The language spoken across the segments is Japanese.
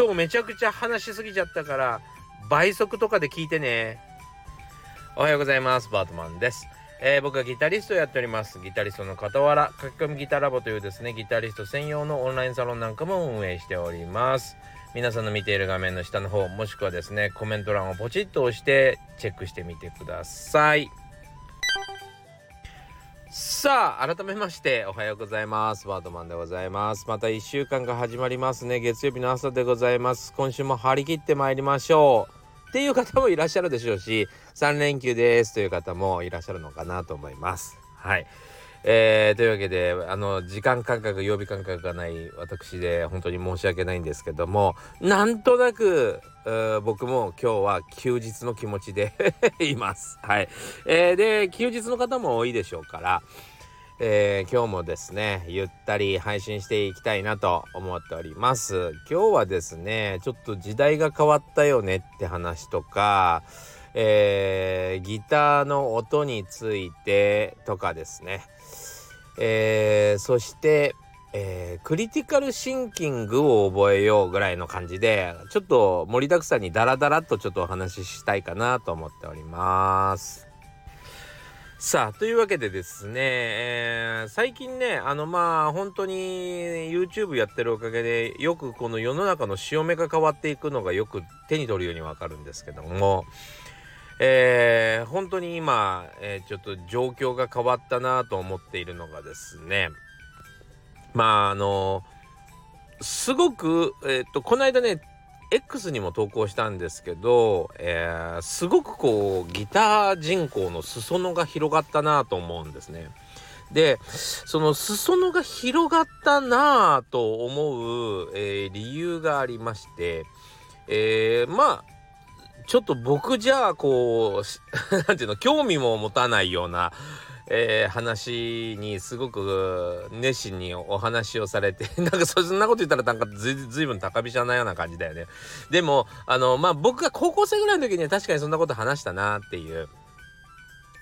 今日めちゃくちゃ話しすぎちゃったから倍速とかで聞いてねおはようございますバートマンですえー、僕はギタリストをやっております。ギタリストの傍ら、書き込みギターラボというですね、ギタリスト専用のオンラインサロンなんかも運営しております。皆さんの見ている画面の下の方、もしくはですね、コメント欄をポチッと押してチェックしてみてください。さあ、改めましておはようございます。バードマンでございます。また1週間が始まりますね。月曜日の朝でございます。今週も張り切ってまいりましょう。っていう方もいらっしゃるでしょうし3連休ですという方もいらっしゃるのかなと思います。はい、えー、というわけであの時間感覚曜日感覚がない私で本当に申し訳ないんですけどもなんとなく僕も今日は休日の気持ちで います。はい、えー、で休日の方も多いでしょうからえー、今日もですねゆったり配信していきたいなと思っております。今日はですねちょっと時代が変わったよねって話とか、えー、ギターの音についてとかですね、えー、そしてえー、クリティカルシンキングを覚えようぐらいの感じでちょっと盛りだくさんにダラダラとちょっとお話ししたいかなと思っております。さあというわけでですね、えー、最近ねあのまあ本当に YouTube やってるおかげでよくこの世の中の潮目が変わっていくのがよく手に取るようにわかるんですけども、えー、本当に今、えー、ちょっと状況が変わったなと思っているのがですねまああのすごく、えっとこの間ね X にも投稿したんですけど、えー、すごくこうギター人口の裾野が広がったなと思うんですね。でその裾野が広がったなぁと思う、えー、理由がありまして、えー、まあちょっと僕じゃあこう何 ていうの興味も持たないようなえー、話にすごく熱心にお話をされて なんかそんなこと言ったらなんかずずいぶん高飛車なような感じだよね。でもあのまあ僕が高校生ぐらいの時には確かにそんなこと話したなっていう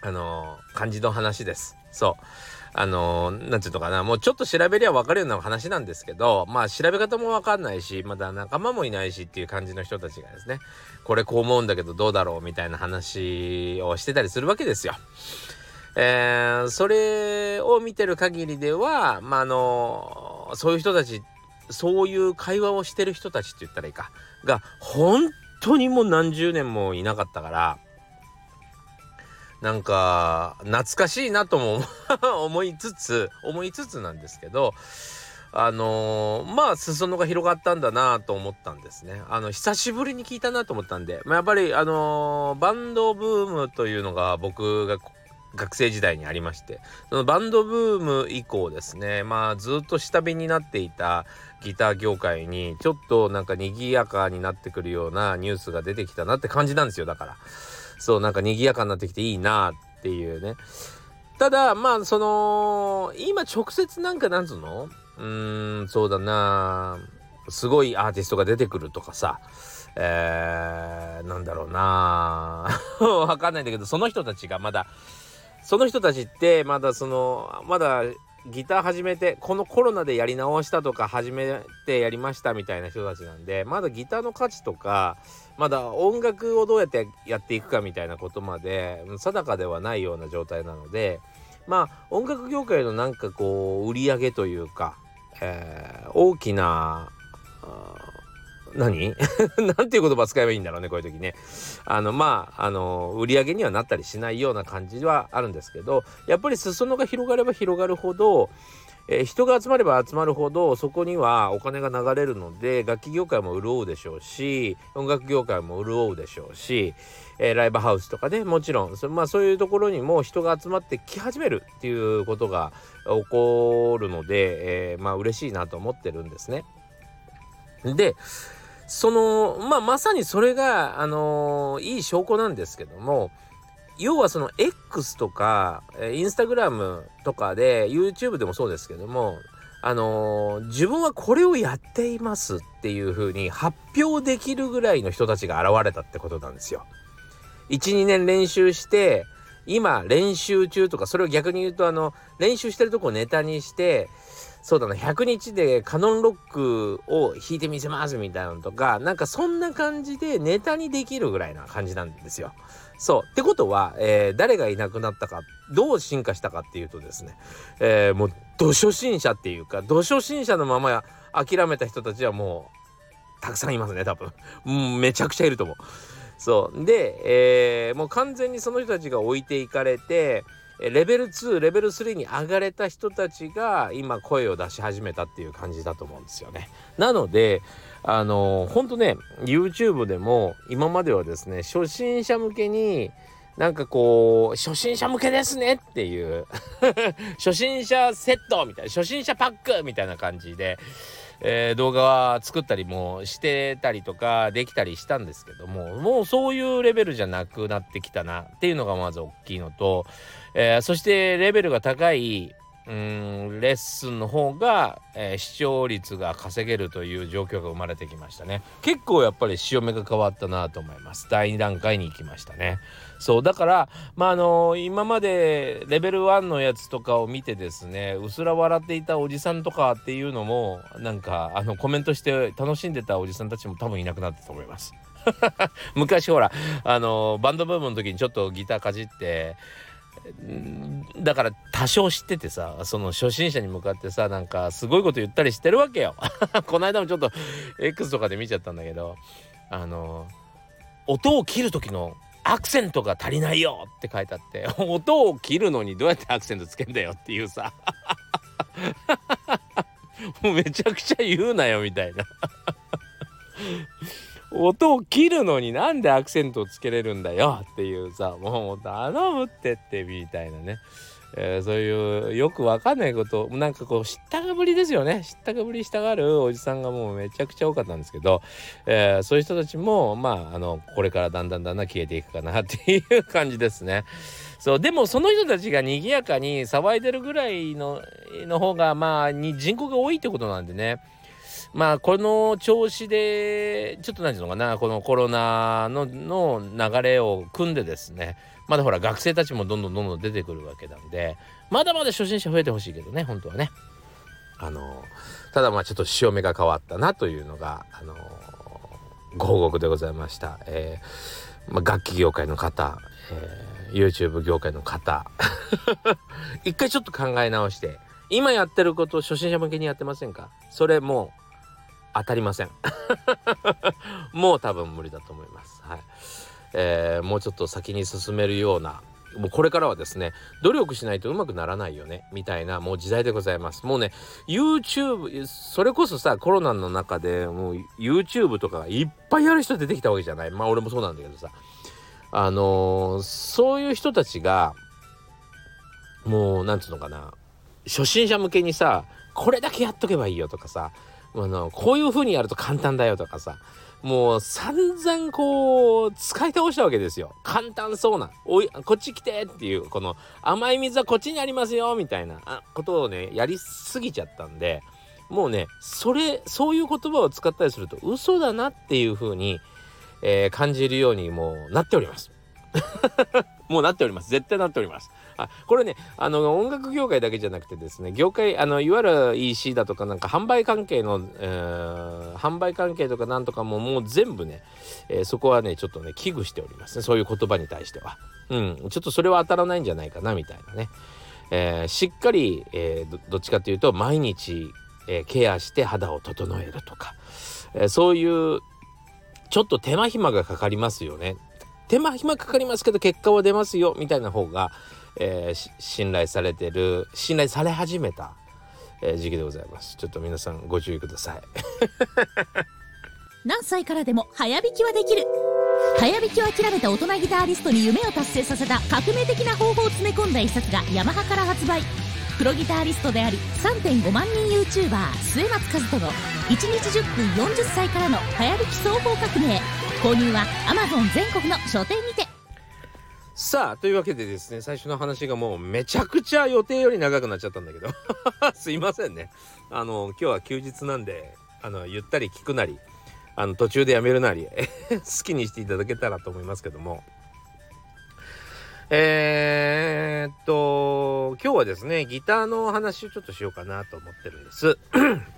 あの感じの話です。そう。あのなんていうのかなもうちょっと調べりゃ分かるような話なんですけどまあ調べ方も分かんないしまだ仲間もいないしっていう感じの人たちがですねこれこう思うんだけどどうだろうみたいな話をしてたりするわけですよ。えー、それを見てる限りでは、まあ、あのそういう人たちそういう会話をしてる人たちって言ったらいいかが本当にもう何十年もいなかったからなんか懐かしいなとも思 いつつ思いつつなんですけどあのー、まあ裾野が広がったんだなと思ったんですね。あの久しぶりに聞いたなと思ったんで、まあ、やっぱりあのー、バンドブームというのが僕が学生時代にありましてそのバンドブーム以降ですねまあずっと下火になっていたギター業界にちょっとなんか賑やかになってくるようなニュースが出てきたなって感じなんですよだからそうなんか賑やかになってきていいなっていうね。ただまあその今直接なんかなんつうの？うーんそうだな。すごいアーティストが出てくるとかさ。えー、なんだろうな。わかんないんだけどその人たちがまだその人たちってまだそのまだギター始めてこのコロナでやり直したとか始めてやりましたみたいな人たちなんでまだギターの価値とかまだ音楽をどうやってやっていくかみたいなことまで定かではないような状態なのでまあ音楽業界のなんかこう売り上げというか、えー、大きな何？なんていう言葉使えばいいんだろうねこういう時ね。あのまああの売り上げにはなったりしないような感じはあるんですけどやっぱり裾野が広がれば広がるほどえー、人が集まれば集まるほどそこにはお金が流れるので楽器業界も潤うでしょうし音楽業界も潤うでしょうし、えー、ライブハウスとかでもちろんそ,、まあ、そういうところにも人が集まってき始めるっていうことが起こるので、えー、まあ嬉しいなと思ってるんですね。でそのまあまさにそれがあの、いい証拠なんですけども要はその X とかインスタグラムとかで YouTube でもそうですけどもあの、自分はこれをやっていますっていう風に発表できるぐらいの人たちが現れたってことなんですよ。12年練習して今練習中とかそれを逆に言うとあの練習してるとこをネタにしてそうだな100日でカノンロックを弾いてみせますみたいなのとかなんかそんな感じでネタにできるぐらいな感じなんですよ。そうってことは、えー、誰がいなくなったかどう進化したかっていうとですね、えー、もう土初心者っていうか土初心者のまま諦めた人たちはもうたくさんいますね多分、う、めちゃくちゃいると思う。そうで、えー、もう完全にその人たちが置いていかれてレベル2レベル3に上がれた人たちが今声を出し始めたっていう感じだと思うんですよね。なのであのほんとね YouTube でも今まではですね初心者向けになんかこう初心者向けですねっていう 初心者セットみたいな初心者パックみたいな感じでえー、動画は作ったりもしてたりとかできたりしたんですけどももうそういうレベルじゃなくなってきたなっていうのがまず大きいのと、えー、そしてレベルが高いうんレッスンの方が、えー、視聴率が稼げるという状況が生まれてきましたね。結構やっぱり潮目が変わったなと思います。第2段階に行きましたね。そうだからまああのー、今までレベル1のやつとかを見てですねうすら笑っていたおじさんとかっていうのもなんかあのコメントして楽しんでたおじさんたちも多分いなくなったと思います。昔ほらあのー、バンドブームの時にちょっとギターかじってだから多少知っててさその初心者に向かってさなんかすごいこと言ったりしてるわけよ。この間もちょっと X とかで見ちゃったんだけどあの音を切る時のアクセントが足りないよって書いてあって 音を切るのにどうやってアクセントつけんだよっていうさ。もうめちゃくちゃ言うなよみたいな。音を切るのになんでアクセントをつけれるんだよっていうさもう頼むってってみたいなね、えー、そういうよくわかんないことなんかこう知ったかぶりですよね。知ったかぶりしたがるおじさんがもうめちゃくちゃ多かったんですけど、えー、そういう人たちもまああのこれからだんだんだんだん消えていくかなっていう感じですね。そうでもその人たちが賑やかに騒いでるぐらいのの方がまあに人口が多いってことなんでね。まあこの調子でちょっと何て言うのかなこのコロナのの流れを組んでですね。まだほら学生たちもどんどんどんどん出てくるわけなんでまだまだ初心者増えてほしいけどね本当はね。あのただまあちょっと潮目が変わったなというのがあのご報告でございました、えーまあ、楽器業界の方、えー、YouTube 業界の方。一回ちょっと考え直して今やってることを初心者向けにやってませんか？それもう当たりません。もう多分無理だと思います。はい。えー、もうちょっと先に進めるようなもうこれからはですね努力しないとうまくならないよねみたいなもう時代でございます。もうね YouTube それこそさコロナの中でもう YouTube とかいっぱいやる人出てきたわけじゃない。まあ俺もそうなんだけどさ。あのー、そういう人たちがもうなんつうのかな初心者向けにさこれだけやっとけばいいよとかさあのこういう風にやると簡単だよとかさもう散々こう使い倒したわけですよ。簡単そうな。おいこっち来てっていうこの甘い水はこっちにありますよみたいな。ことをねやりすぎちゃったんでもうねそれそういう言葉を使ったりすると嘘だなっていう風に、えー、感じるようにもうなっております。もうなっております。絶対なっております。あこれねあの音楽業界だけじゃなくてですね業界あのいわゆる EC だとかなんか販売関係の、えー、販売関係とかなんとかももう全部ね、えー、そこはねちょっとね危惧しておりますね。そういう言葉に対しては。うん。ちょっとそれは当たらないんじゃないかなみたいなね、えー、しっかり、えー、どっちかというと毎日、えー、ケアして肌を整えるとか、えー、そういうちょっと手間暇がかかりますよね。手間暇かかりますけど結果は出ますよみたいな方が、えー、信頼されてる信頼され始めた、えー、時期でございます。ちょっと皆さんご注意ください。何歳からでも早弾きはできる。早弾きを諦めた大人ギターリストに夢を達成させた革命的な方法を詰め込んだ一冊がヤマハから発売。プロギタリストであり3.5万人 YouTuber 末松和人の1日10分40歳からの早弾き双方革命。購入は Amazon 全国の書店にて。さあというわけでですね最初の話がもうめちゃくちゃ予定より長くなっちゃったんだけど。すいませんね。あの今日は休日なんであのゆったり聞くなりあの途中でやめるなり 好きにしていただけたらと思いますけども。えー、っと今日はですねギターの話をちょっとしようかなと思ってるんです。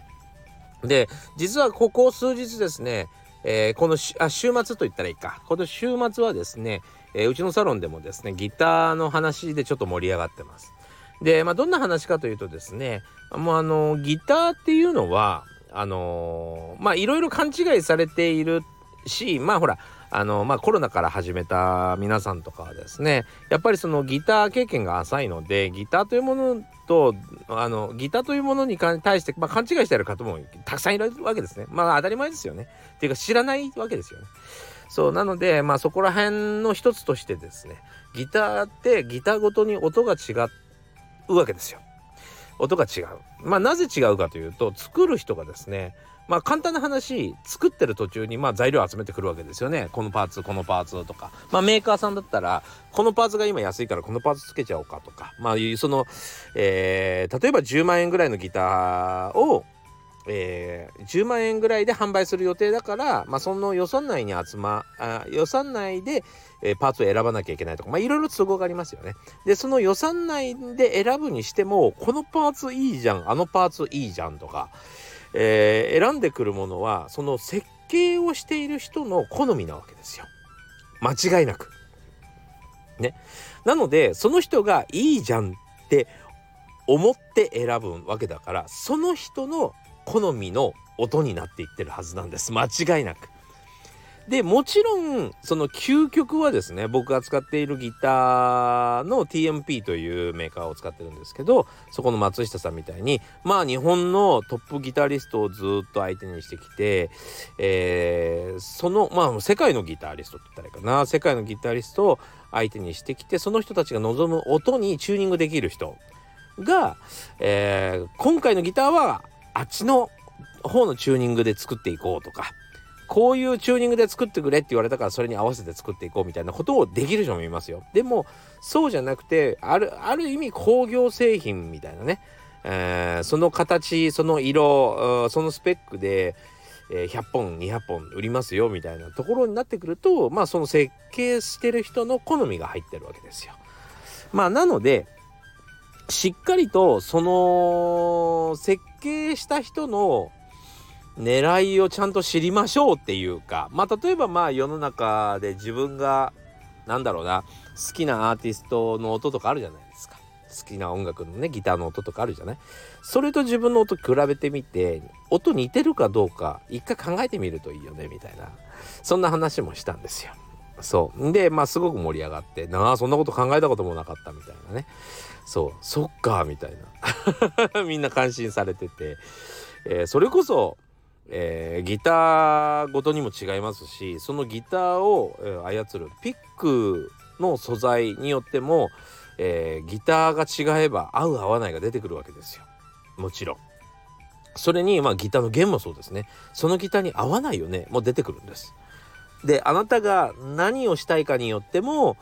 で実はここ数日ですね、えー、このあ週末と言ったらいいか。この週末はですね、えー、うちのサロンでもですねギターの話でちょっと盛り上がってます。で、まあ、どんな話かというとですねもうあのギターっていうのはあのまあいろいろ勘違いされているしまあほらあのまあコロナから始めた皆さんとかはですねやっぱりそのギター経験が浅いのでギターというものとあのギターというものに対して、まあ、勘違いしている方もたくさんいるわけですね。まあ当たり前ですよね。っていうか知らないわけですよね。そうなのでまあそこら辺の一つとしてですねギターってギターごとに音が違うわけですよ。音が違う。まあなぜ違うかというと作る人がですねまあ簡単な話作ってる途中にまあ材料集めてくるわけですよね。このパーツこのパーツとか。まあメーカーさんだったらこのパーツが今安いからこのパーツつけちゃおうかとか。まあその、えー、例えば10万円ぐらいのギターをえー、10万円ぐらいで販売する予定だから、まあ、その予算内に集まあ予算内で、えー、パーツを選ばなきゃいけないとか、まあ、いろいろ都合がありますよね。でその予算内で選ぶにしてもこのパーツいいじゃんあのパーツいいじゃんとか、えー、選んでくるものはその設計をしている人の好みなわけですよ間違いなく。ね。なのでその人がいいじゃんって思って選ぶわけだからその人の好みの音になっていってるはずなんです間違いなく。でもちろんその究極はですね僕が使っているギターの TMP というメーカーを使ってるんですけどそこの松下さんみたいにまあ日本のトップギタリストをずっと相手にしてきて、えー、そのまあ世界のギタリストって言ったらいいかな。世界のギタリストを相手にしてきてその人たちが望む音にチューニングできる人が、えー、今回のギターはあっちの方のチューニングで作っていこうとかこういうチューニングで作ってくれって言われたからそれに合わせて作っていこうみたいなことをできる人もいますよ。でもそうじゃなくてあるある意味工業製品みたいなね、えー、その形その色そのスペックで、100本200本売りますよみたいなところになってくるとまあその設計してる人の好みが入ってるわけですよ。まあなのでしっかりとその設計した人の狙いをちゃんと知りましょうっていうかまあ例えばまあ世の中で自分がなんだろうな好きなアーティストの音とかあるじゃないですか。好きな音楽のねギターの音とかあるじゃない。それと自分の音比べてみて音似てるかどうか一回考えてみるといいよねみたいな。そんな話もしたんですよ。そう。でまあすごく盛り上がってなあそんなこと考えたこともなかったみたいなね。そう。そっかみたいな。みんな感心されてて、えー、それこそえー、ギターごとにも違いますしそのギターを、操るピックの素材によっても、えー、ギターが違えば合う合わないが出てくるわけですよもちろん。それにまあギターの弦もそうですねそのギターに合わないよねもう出てくるんです。であなたが何をしたいかによっても、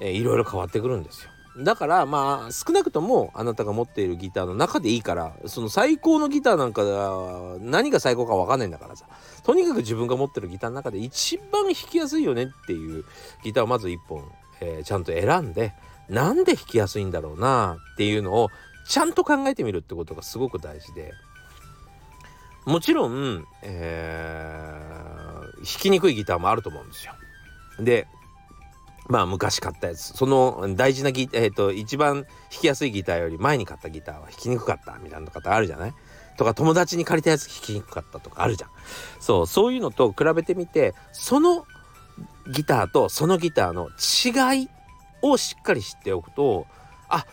えー、いろいろ変わってくるんですよ。だからまあ少なくともあなたが持っているギターの中でいいからその最高のギターなんか何が最高か分かんないんだからさとにかく自分が持ってるギターの中で一番弾きやすいよねっていうギターをまず1本、えー、ちゃんと選んでなんで弾きやすいんだろうなっていうのをちゃんと考えてみるってことがすごく大事でもちろん、えー、弾きにくいギターもあると思うんですよ。でまあ昔買ったやつ。その大事なギえっ、ー、と一番弾きやすいギターより前に買ったギターは弾きにくかったみたいな方あるじゃない？とか友達に借りたやつ弾きにくかったとかあるじゃん。そうそういうのと比べてみてそのギターとそのギターの違いをしっかり知っておくとあ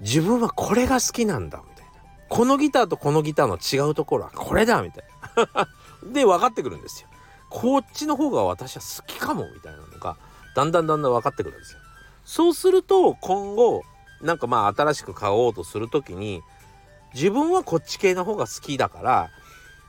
自分はこれが好きなんだみたいな。このギターとこのギターの違うところはこれだみたいな。で分かってくるんですよ。こっちの方が私は好きかもみたいなのがだんだんだんだん分かってくるんですよ。そうすると今後なんかまあ新しく買おうとする時に自分はこっち系の方が好きだから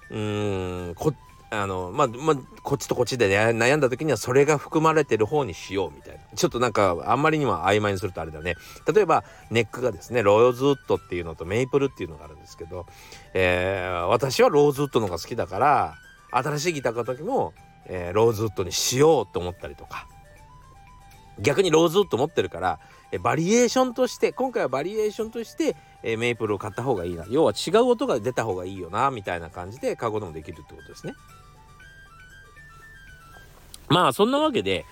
うーんこあのまあ、まあ、こっちとこっちで、悩んだ時にはそれが含まれてる方にしようみたいな。ちょっとなんかあんまりにも曖昧にするとあれだね。例えばネックがですねローズウッドっていうのとメイプルっていうのがあるんですけど、えー、私はローズウッドの方が好きだから新しいギター買った時も、えー、ローズウッドにしようと思ったりとか。逆にローズウッド持ってるからえバリエーションとして今回はバリエーションとしてえメイプルを買った方がいいな要は違う音が出た方がいいよなみたいな感じで買うこともできるってことですね。まあそんなわけで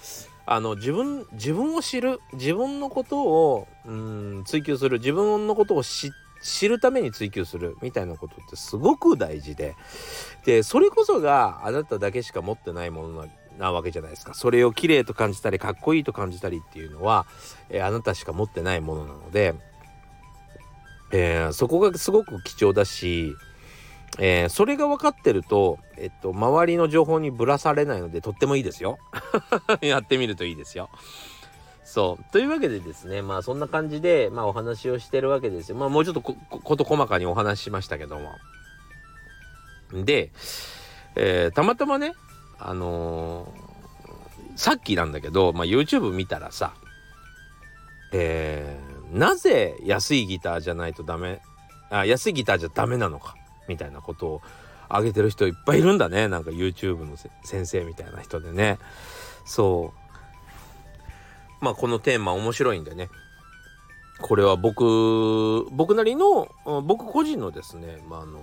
あの自分自分を知る自分のことをうん追求する自分のことを知知るために追求するみたいなことってすごく大事ででそれこそがあなただけしか持ってないものななわけじゃないですかそれを綺麗と感じたりかっこいいと感じたりっていうのは、えーあなたしか持ってないものなので、えーそこがすごく貴重だし、えーそれが分かってると、えっと、周りの情報にぶらされないのでとってもいいですよ。やってみるといいですよ。そう。というわけでですね、まあそんな感じで、まあお話をしてるわけですよ。まあもうちょっとこと細かにお話ししましたけども。で、えーたまたまね、あのーさっきなんだけど、まあ YouTube 見たらさ、えーなぜ安いギターじゃないとダメ、あ、安いギターじゃダメなのか、みたいなことを挙げてる人いっぱいいるんだね。なんか YouTube の先生みたいな人でね。そう。まあこのテーマ面白いんでね。これは僕、僕なりの、僕個人のですね、まあ、あの、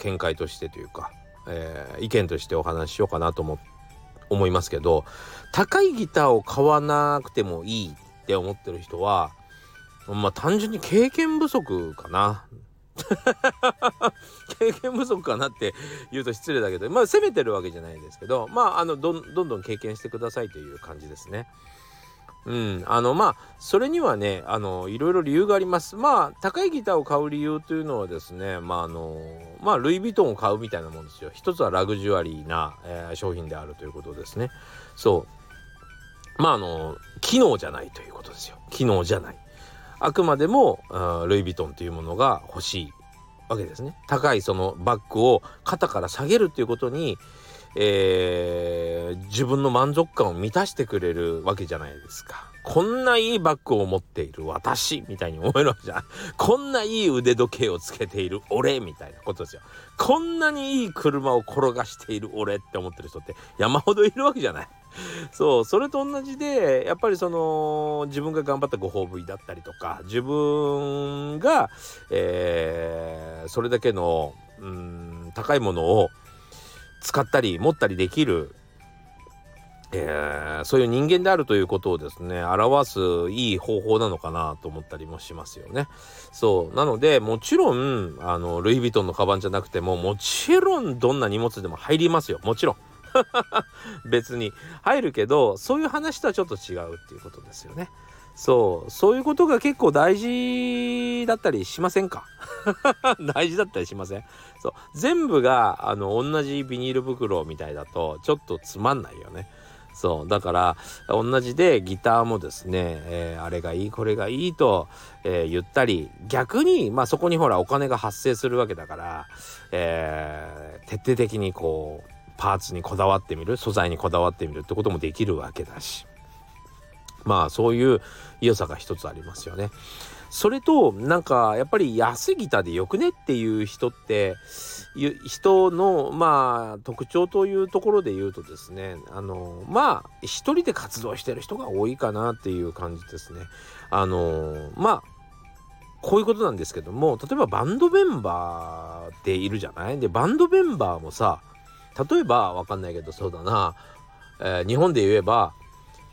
見解としてというか、えー意見としてお話ししようかなと思思いますけど、高いギターを買わなくてもいいって思ってる人は、まあ単純に経験不足かな。経験不足かなって言うと失礼だけどまあ責めてるわけじゃないんですけどまああのどんどんどん経験してくださいという感じですね。うん、あのまあそれにはねあのいろいろ理由がありますまあ高いギターを買う理由というのはですねまああのまあルイ・ヴィトンを買うみたいなもんですよ。一つはラグジュアリーな、えー商品であるということですね。そう。まああの機能じゃないということですよ。機能じゃない。あくまでもうールイ・ヴィトンというものが欲しいわけですね。高いそのバッグを肩から下げるということにえー自分の満足感を満たしてくれるわけじゃないですか。こんないいバッグを持っている私みたいに思えるわけじゃん。こんないい腕時計をつけている俺みたいなことですよ。こんなにいい車を転がしている俺って思ってる人って山ほどいるわけじゃない。そうそれと同じでやっぱりその自分が頑張ったご褒美だったりとか自分が、えーそれだけのうん高いものを使ったり持ったりできる、えーそういう人間であるということをですね表すいい方法なのかなと思ったりもしますよね。そうなのでもちろんあのルイ・ヴィトンのカバンじゃなくてももちろんどんな荷物でも入りますよもちろん。別に入るけどそういう話とはちょっと違うっていうことですよね。そう。そういうことが結構大事だったりしませんか？大事だったりしません？そう。全部があの同じビニール袋みたいだとちょっとつまんないよね。そう。だから同じでギターもですね、えーあれがいいこれがいいと、えー言ったり逆にまあそこにほらお金が発生するわけだから、えー徹底的にこうパーツにこだわってみる素材にこだわってみるってこともできるわけだし。まあそういう良さが一つありますよね。それとなんかやっぱり安いギターでよくねっていう人っていう人のまあ特徴というところで言うとですねあのまあ一人で活動してる人が多いかなっていう感じですね。あのまあこういうことなんですけども例えばバンドメンバーっているじゃない？でバンドメンバーもさ例えばわかんないけどそうだな、えー日本で言えば、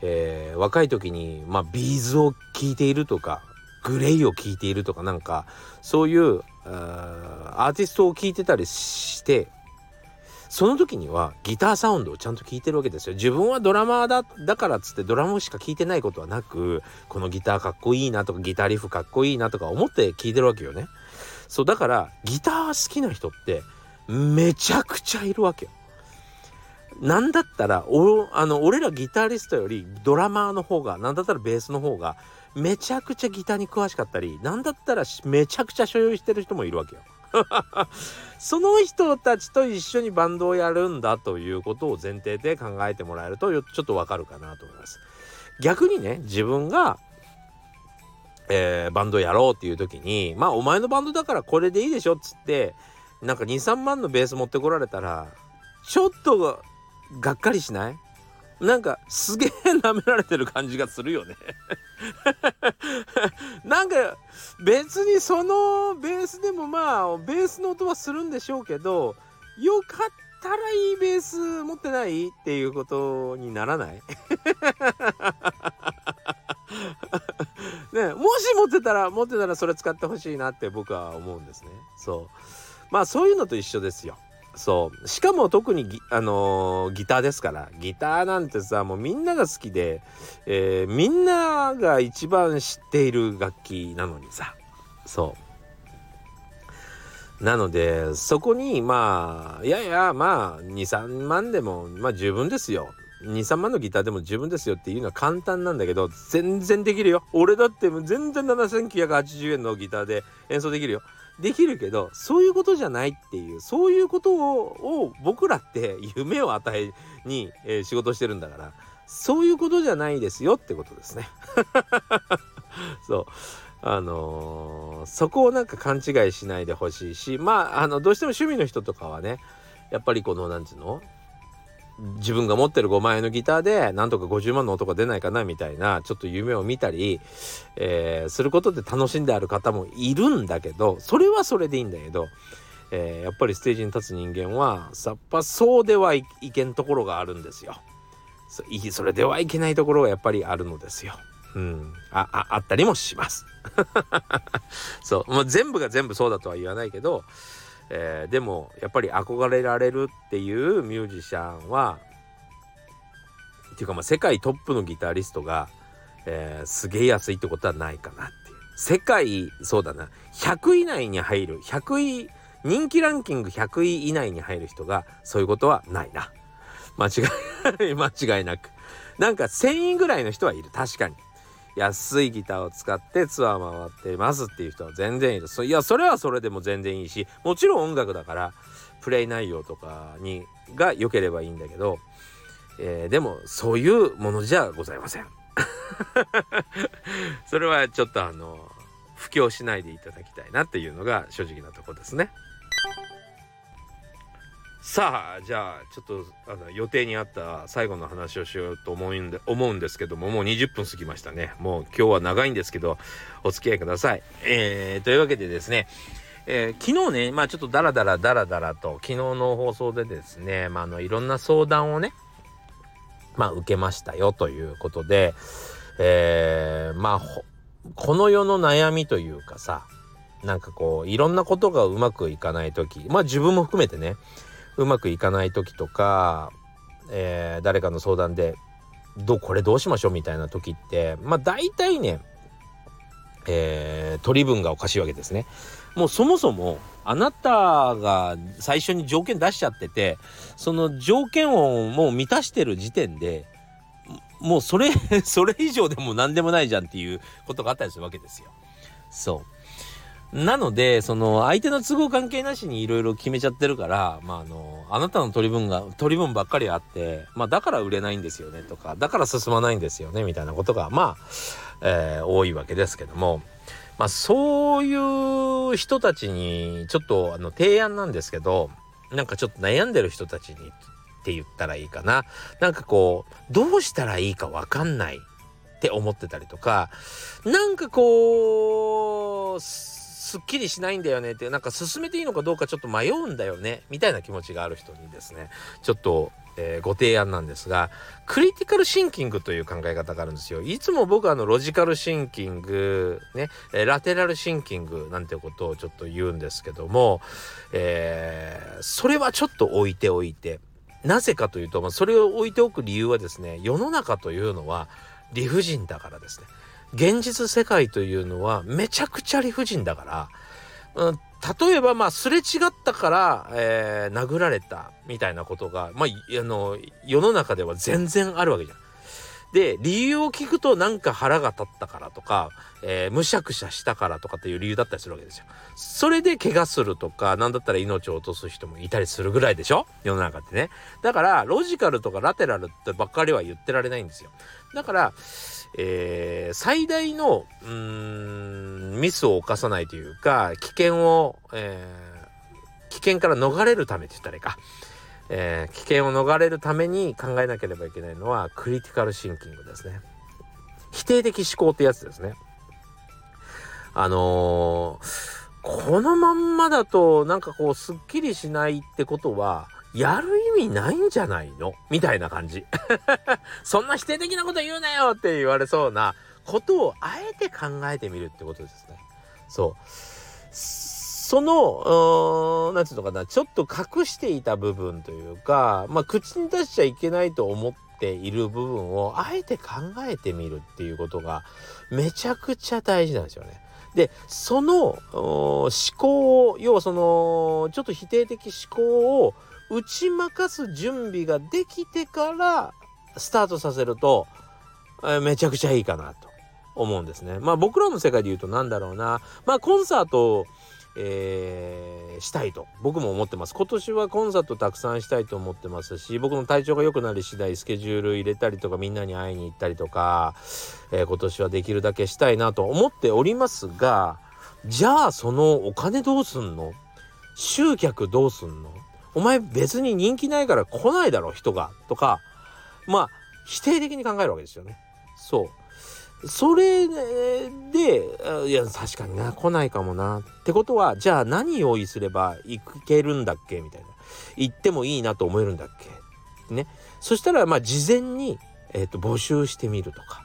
えー若い時に、まあ、ビーズを聴いているとかグレイを聴いているとかなんかそういうアーティストを聴いてたりしてその時にはギターサウンドをちゃんと聴いてるわけですよ。自分はドラマーだだからっつってドラムしか聴いてないことはなくこのギターかっこいいなとかギターリフかっこいいなとか思って聴いてるわけよね。そうだからギター好きな人ってめちゃくちゃいるわけよ。なんだったらおあの俺らギタリストよりドラマーの方がなんだったらベースの方がめちゃくちゃギターに詳しかったりなんだったらめちゃくちゃ所有してる人もいるわけよ。その人たちと一緒にバンドをやるんだということを前提で考えてもらえるとちょっとわかるかなと思います。逆にね自分が、えーバンドやろうっていう時にまあお前のバンドだからこれでいいでしょっつってなんか23万のベース持ってこられたらちょっとがっかりしない？なんかすげえ舐められてる感じがするよね。なんか別にそのベースでもまあベースの音はするんでしょうけどよかったらいいベース持ってないっていうことにならない？ねもし持ってたら持ってたらそれ使ってほしいなって僕は思うんですね。そう。まあそういうのと一緒ですよ。そう。しかも特にギ,、あのーギターですから。ギターなんてさもうみんなが好きで、えーみんなが一番知っている楽器なのにさ。そう。なのでそこにまあいやいやまあ23万でもまあ十分ですよ。23万のギターでも十分ですよっていうのは簡単なんだけど全然できるよ。俺だって全然7980円のギターで演奏できるよ。できるけどそういうことじゃないっていうそういうことを僕らって夢を与えに、えー仕事してるんだからそういうことじゃないですよってことですね。そう。あのーそこをなんか勘違いしないでほしいしまああのどうしても趣味の人とかはねやっぱりこの何て言うの自分が持ってる5万円のギターでなんとか50万の音が出ないかなみたいなちょっと夢を見たり、えーすることで楽しんである方もいるんだけどそれはそれでいいんだけど、えーやっぱりステージに立つ人間はさっぱそうではいけんところがあるんですよ。そそれではいけないところがやっぱりあるのですよ。うん、あああったりもします。そうもう全部が全部そうだとは言わないけど、えーでもやっぱり憧れられるっていうミュージシャンはっていうかまあ世界トップのギタリストが、えーすげえ安いってことはないかなっていう。世界そうだな。100位以内に入る100位人気ランキング100位以内に入る人がそういうことはないな。間違い間違いなく。なんか1000位ぐらいの人はいる。確かに。安いギターを使ってツアー回ってますっていう人は全然いる。そいやそれはそれでも全然いいしもちろん音楽だからプレイ内容とかにが良ければいいんだけど、えーでもそういうものじゃございません。それはちょっとあの布教しないでいただきたいなっていうのが正直なとこですね。さあじゃあちょっとあの予定にあった最後の話をしようと思うんで思うんですけどももう20分過ぎましたね。もう今日は長いんですけどお付き合いください、えーというわけでですねえー昨日ねまあちょっとダラダラダラダラと昨日の放送でですね、まあ、あのいろんな相談をねまあ受けましたよということで、えーまあこの世の悩みというかさなんかこういろんなことがうまくいかない時まあ自分も含めてねうまくいかない時とか、えー誰かの相談でどうこれどうしましょうみたいな時ってまあ大体ね、えー取り分がおかしいわけですね。もうそもそもあなたが最初に条件出しちゃっててその条件をもう満たしてる時点でもうそれそれ以上でも何でもないじゃんっていうことがあったりするわけですよ。そう。なのでその相手の都合関係なしにいろいろ決めちゃってるから、まあ、あのあなたの取り分が取り分ばっかりあって、まあ、だから売れないんですよねとかだから進まないんですよねみたいなことがまあ、えー多いわけですけども。まあ、そういう人たちにちょっとあの提案なんですけどなんかちょっと悩んでる人たちにって言ったらいいかななんかこうどうしたらいいかわかんないって思ってたりとかなんかこうすっきりしないんだよねってなんか進めていいのかどうかちょっと迷うんだよねみたいな気持ちがある人にですねちょっと、えーご提案なんですがクリティカルシンキングという考え方があるんですよ。いつも僕はあのロジカルシンキングねえラテラルシンキングなんてことをちょっと言うんですけども、えーそれはちょっと置いておいてなぜかというと、まあ、それを置いておく理由はですね世の中というのは理不尽だからですね。現実世界というのはめちゃくちゃ理不尽だから、うん、例えばまあすれ違ったから、えー殴られたみたいなことが、まあ、あの世の中では全然あるわけじゃん。で理由を聞くとなんか腹が立ったからとか、えーむしゃくしゃしたからとかっていう理由だったりするわけですよ。それで怪我するとかなんだったら命を落とす人もいたりするぐらいでしょ？世の中ってね。だからロジカルとかラテラルってばっかりは言ってられないんですよ。だから、えー最大のうーんミスを犯さないというか危険を、えー危険から逃れるためって言ったらいいかえー、危険を逃れるために考えなければいけないのはクリティカルシンキングですね。否定的思考ってやつですね。あのー、このまんまだとなんかこうすっきりしないってことはやる意味ないんじゃないの？みたいな感じ。そんな否定的なこと言うなよって言われそうなことをあえて考えてみるってことですね。そう。その、何て言うのかな、ちょっと隠していた部分というか、まあ、口に出しちゃいけないと思っている部分を、あえて考えてみるっていうことが、めちゃくちゃ大事なんですよね。で、その思考を、要はその、ちょっと否定的思考を打ち負かす準備ができてから、スタートさせると、えめちゃくちゃいいかなと思うんですね。まあ僕らの世界で言うと何だろうな。まあコンサートえー、したいと僕も思ってます。今年はコンサートたくさんしたいと思ってますし僕の体調が良くなり次第スケジュール入れたりとかみんなに会いに行ったりとか、えー、今年はできるだけしたいなと思っておりますがじゃあそのお金どうすんの？集客どうすんの？お前別に人気ないから来ないだろ人が。とかまあ否定的に考えるわけですよね。そう。それで、いや、確かにな、来ないかもな。ってことは、じゃあ何用意すれば行けるんだっけみたいな。行ってもいいなと思えるんだっけね。そしたら、まあ、事前に、え、ー、と、募集してみるとか。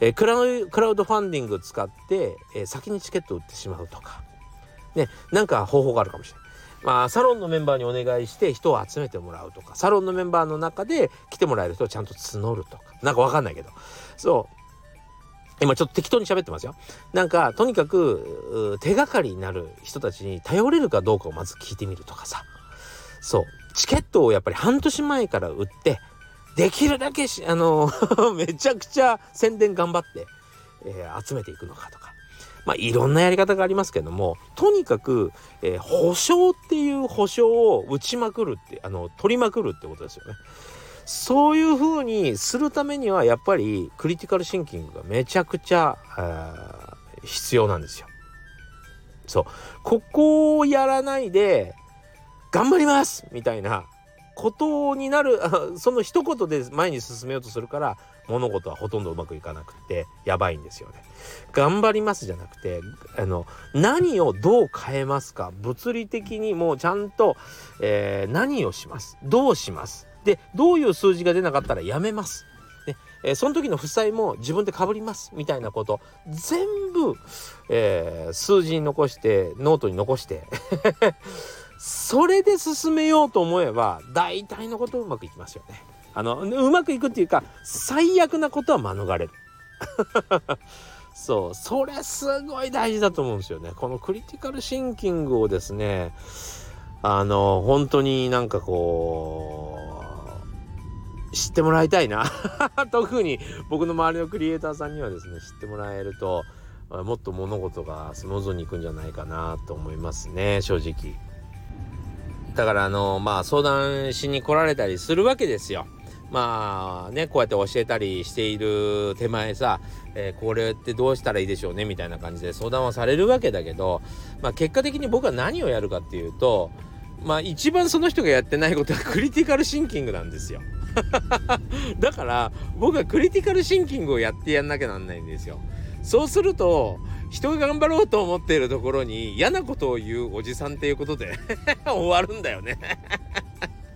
えー、クラウドファンディング使って、えー、先にチケット売ってしまうとか。ね、なんか方法があるかもしれない。まあ、サロンのメンバーにお願いして人を集めてもらうとか、サロンのメンバーの中で来てもらえる人をちゃんと募るとか。なんかわかんないけど。そう。今ちょっと適当に喋ってますよ。なんか、とにかく、手がかりになる人たちに頼れるかどうかをまず聞いてみるとかさ。そう。チケットをやっぱり半年前から売って、できるだけし、あの めちゃくちゃ宣伝頑張って、えー、集めていくのかとか。まあ、いろんなやり方がありますけども、とにかく、えー、保証っていう保証を打ちまくるって、あの、取りまくるってことですよね。そういう風にするためにはやっぱりクリティカルシンキングがめちゃくちゃ必要なんですよ。そうここをやらないで頑張りますみたいなことになる その一言で前に進めようとするから物事はほとんどうまくいかなくてやばいんですよね。頑張りますじゃなくてあの何をどう変えますか物理的にもうちゃんと、えー、何をしますどうしますでどういう数字が出なかったらやめます。ねえー、その時の負債も自分でかぶりますみたいなこと全部、えー、数字に残してノートに残して それで進めようと思えば大体のことうまくいきますよね。あのうまくいくっていうか最悪なことは免れる。そうそれすごい大事だと思うんですよね。このクリティカルシンキングをですねあの本当になんかこう知ってもらいたいな。特に僕の周りのクリエイターさんにはですね知ってもらえるともっと物事がスムーズにいくんじゃないかなと思いますね正直。だからあのまあ相談しに来られたりするわけですよ。まあねこうやって教えたりしている手前さ、えー、これってどうしたらいいでしょうねみたいな感じで相談はされるわけだけど、まあ、結果的に僕は何をやるかっていうとまあ一番その人がやってないことはクリティカルシンキングなんですよ。だから僕はクリティカルシンキングをやってやんなきゃなんないんですよ。そうすると人が頑張ろうと思っているところに嫌なことを言うおじさんっていうことで 終わるんだよね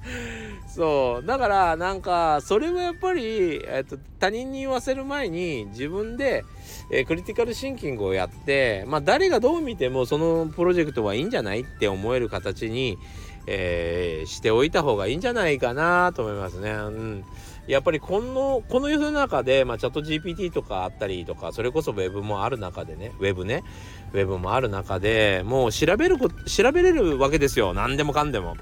そうだからなんかそれはやっぱり、えっと、他人に言わせる前に自分で、えー、クリティカルシンキングをやってまあ誰がどう見てもそのプロジェクトはいいんじゃないって思える形に、えー、しておいた方がいいんじゃないかなと思いますね。うん、やっぱりこのこの世の中で、まあ、チャット GPT とかあったりとかそれこそ Web もある中でね Web ね Web もある中でもう調べるこ調べれるわけですよ何でもかんでも。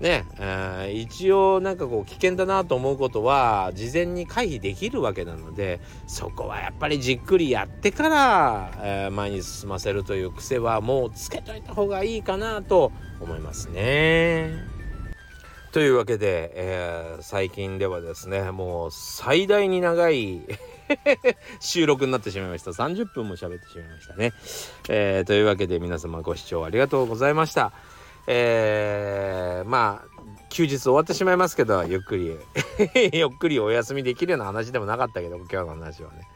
ね、えー、一応なんかこう危険だなと思うことは事前に回避できるわけなのでそこはやっぱりじっくりやってから、えー、前に進ませるという癖はもうつけといた方がいいかなと思いますね。というわけで、えー、最近ではですねもう最大に長い 収録になってしまいました。30分も喋ってしまいましたね、えー、というわけで皆様ご視聴ありがとうございました。えー、まあ休日終わってしまいますけどゆっくり ゆっくりお休みできるような話でもなかったけど今日の話はね、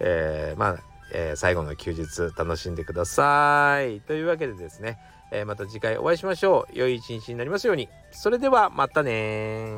えー、まあ、えー、最後の休日楽しんでください。というわけでですね、えー、また次回お会いしましょう。良い一日になりますように。それではまたね